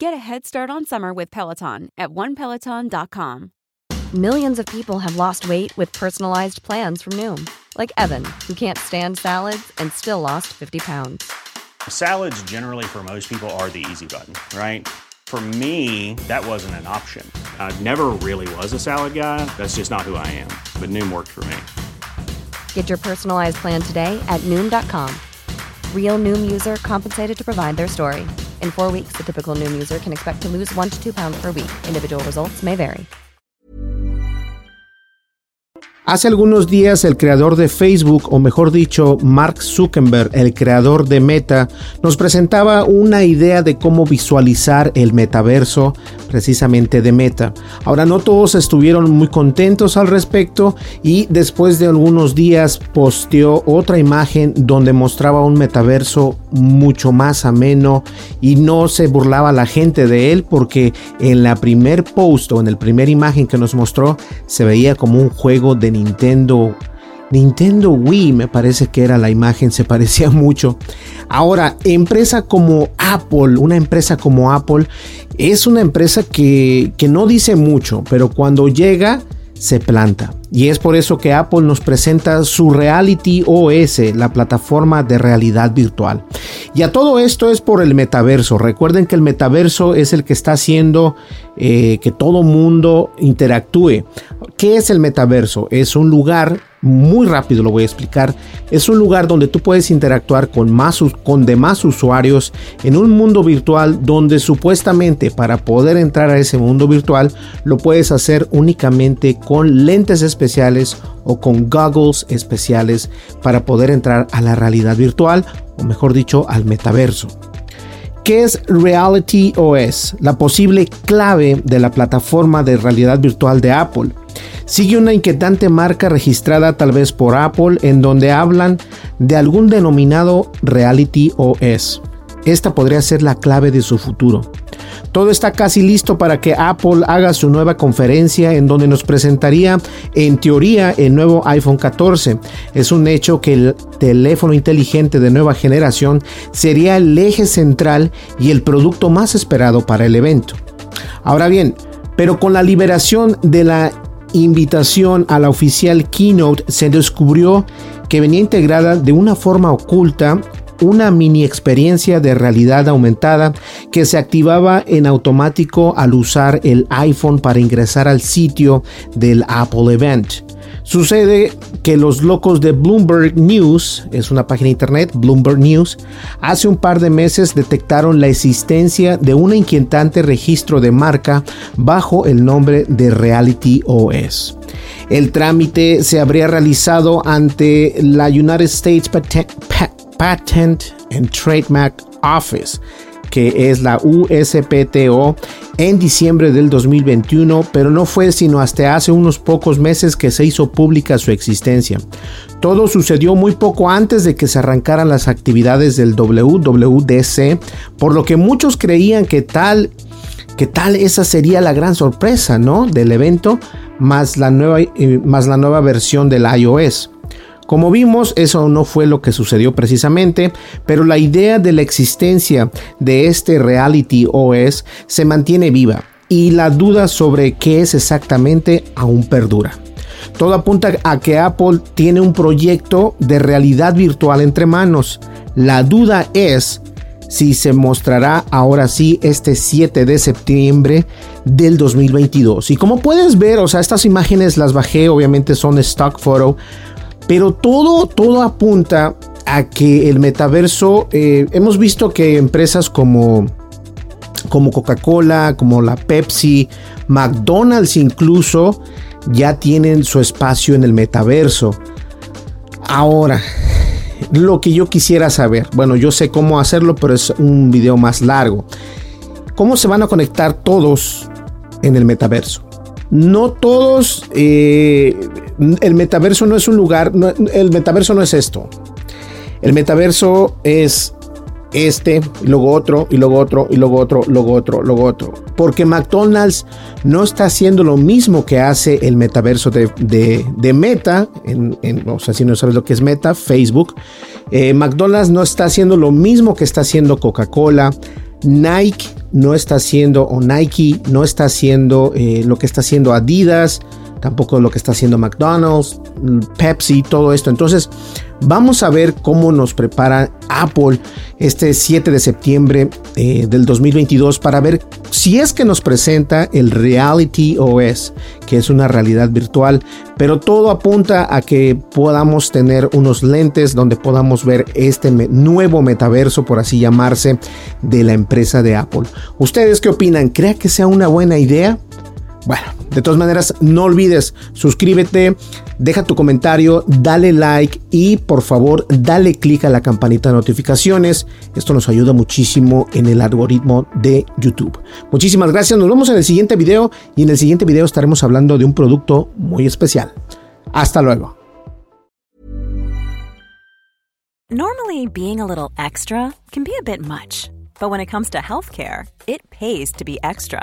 Get a head start on summer with Peloton at onepeloton.com. Millions of people have lost weight with personalized plans from Noom, like Evan, who can't stand salads and still lost 50 pounds. Salads, generally, for most people, are the easy button, right? For me, that wasn't an option. I never really was a salad guy. That's just not who I am. But Noom worked for me. Get your personalized plan today at Noom.com. Real Noom user compensated to provide their story. In four weeks, the typical Noom user can expect to lose one to two pounds per week. Individual results may vary. Hace algunos días el creador de Facebook, o mejor dicho, Mark Zuckerberg, el creador de Meta, nos presentaba una idea de cómo visualizar el metaverso precisamente de Meta. Ahora no todos estuvieron muy contentos al respecto y después de algunos días posteó otra imagen donde mostraba un metaverso mucho más ameno y no se burlaba la gente de él porque en la primer post o en el primer imagen que nos mostró se veía como un juego de Nintendo. Nintendo Wii me parece que era la imagen, se parecía mucho. Ahora, empresa como Apple, una empresa como Apple, es una empresa que, que no dice mucho, pero cuando llega se planta. Y es por eso que Apple nos presenta su Reality OS, la plataforma de realidad virtual. Y a todo esto es por el metaverso. Recuerden que el metaverso es el que está haciendo eh, que todo mundo interactúe. ¿Qué es el metaverso? Es un lugar muy rápido lo voy a explicar. Es un lugar donde tú puedes interactuar con, más, con demás usuarios en un mundo virtual donde supuestamente para poder entrar a ese mundo virtual lo puedes hacer únicamente con lentes especiales o con goggles especiales para poder entrar a la realidad virtual o mejor dicho al metaverso. ¿Qué es Reality OS? La posible clave de la plataforma de realidad virtual de Apple. Sigue una inquietante marca registrada tal vez por Apple en donde hablan de algún denominado Reality OS. Esta podría ser la clave de su futuro. Todo está casi listo para que Apple haga su nueva conferencia en donde nos presentaría en teoría el nuevo iPhone 14. Es un hecho que el teléfono inteligente de nueva generación sería el eje central y el producto más esperado para el evento. Ahora bien, pero con la liberación de la invitación a la oficial keynote se descubrió que venía integrada de una forma oculta una mini experiencia de realidad aumentada que se activaba en automático al usar el iPhone para ingresar al sitio del Apple Event. Sucede que los locos de Bloomberg News, es una página de internet, Bloomberg News, hace un par de meses detectaron la existencia de un inquietante registro de marca bajo el nombre de Reality OS. El trámite se habría realizado ante la United States Patent and Trademark Office, que es la USPTO, en diciembre del 2021, pero no fue sino hasta hace unos pocos meses que se hizo pública su existencia. Todo sucedió muy poco antes de que se arrancaran las actividades del WWDC, por lo que muchos creían que tal que tal esa sería la gran sorpresa, ¿no? Del evento más la nueva, eh, más la nueva versión del iOS. Como vimos, eso no fue lo que sucedió precisamente, pero la idea de la existencia de este Reality OS se mantiene viva y la duda sobre qué es exactamente aún perdura. Todo apunta a que Apple tiene un proyecto de realidad virtual entre manos. La duda es si se mostrará ahora sí este 7 de septiembre del 2022. Y como puedes ver, o sea, estas imágenes las bajé, obviamente son stock photo, pero todo, todo apunta a que el metaverso, eh, hemos visto que empresas como, como Coca-Cola, como la Pepsi, McDonald's incluso, ya tienen su espacio en el metaverso. Ahora, lo que yo quisiera saber, bueno, yo sé cómo hacerlo, pero es un video más largo. cómo se van a conectar todos en el metaverso. No todos, eh, el metaverso no es un lugar, el metaverso no es esto. El metaverso es este, y luego otro, y luego otro, y luego otro, luego otro, luego otro. Porque McDonald's no está haciendo lo mismo que hace el metaverso de, Meta, en, o sea, si no sabes lo que es Meta, Facebook. Eh, McDonald's no está haciendo lo mismo que está haciendo Coca-Cola. Nike no está haciendo, o Nike no está haciendo eh, lo que está haciendo Adidas tampoco lo que está haciendo McDonald's, Pepsi, todo esto. Entonces, vamos a ver cómo nos prepara Apple este 7 de septiembre eh, del 2022 para ver si es que nos presenta el Reality OS, que es una realidad virtual, pero todo apunta a que podamos tener unos lentes donde podamos ver este nuevo metaverso, por así llamarse, de la empresa de Apple. ¿Ustedes qué opinan? ¿Crea que sea una buena idea? Bueno, de todas maneras, no olvides, suscríbete, deja tu comentario, dale like y por favor dale click a la campanita de notificaciones. Esto nos ayuda muchísimo en el algoritmo de YouTube. Muchísimas gracias, nos vemos en el siguiente video y en el siguiente video estaremos hablando de un producto muy especial. Hasta luego. Normally being a little extra can be a bit much, but when it comes to healthcare, it pays to be extra.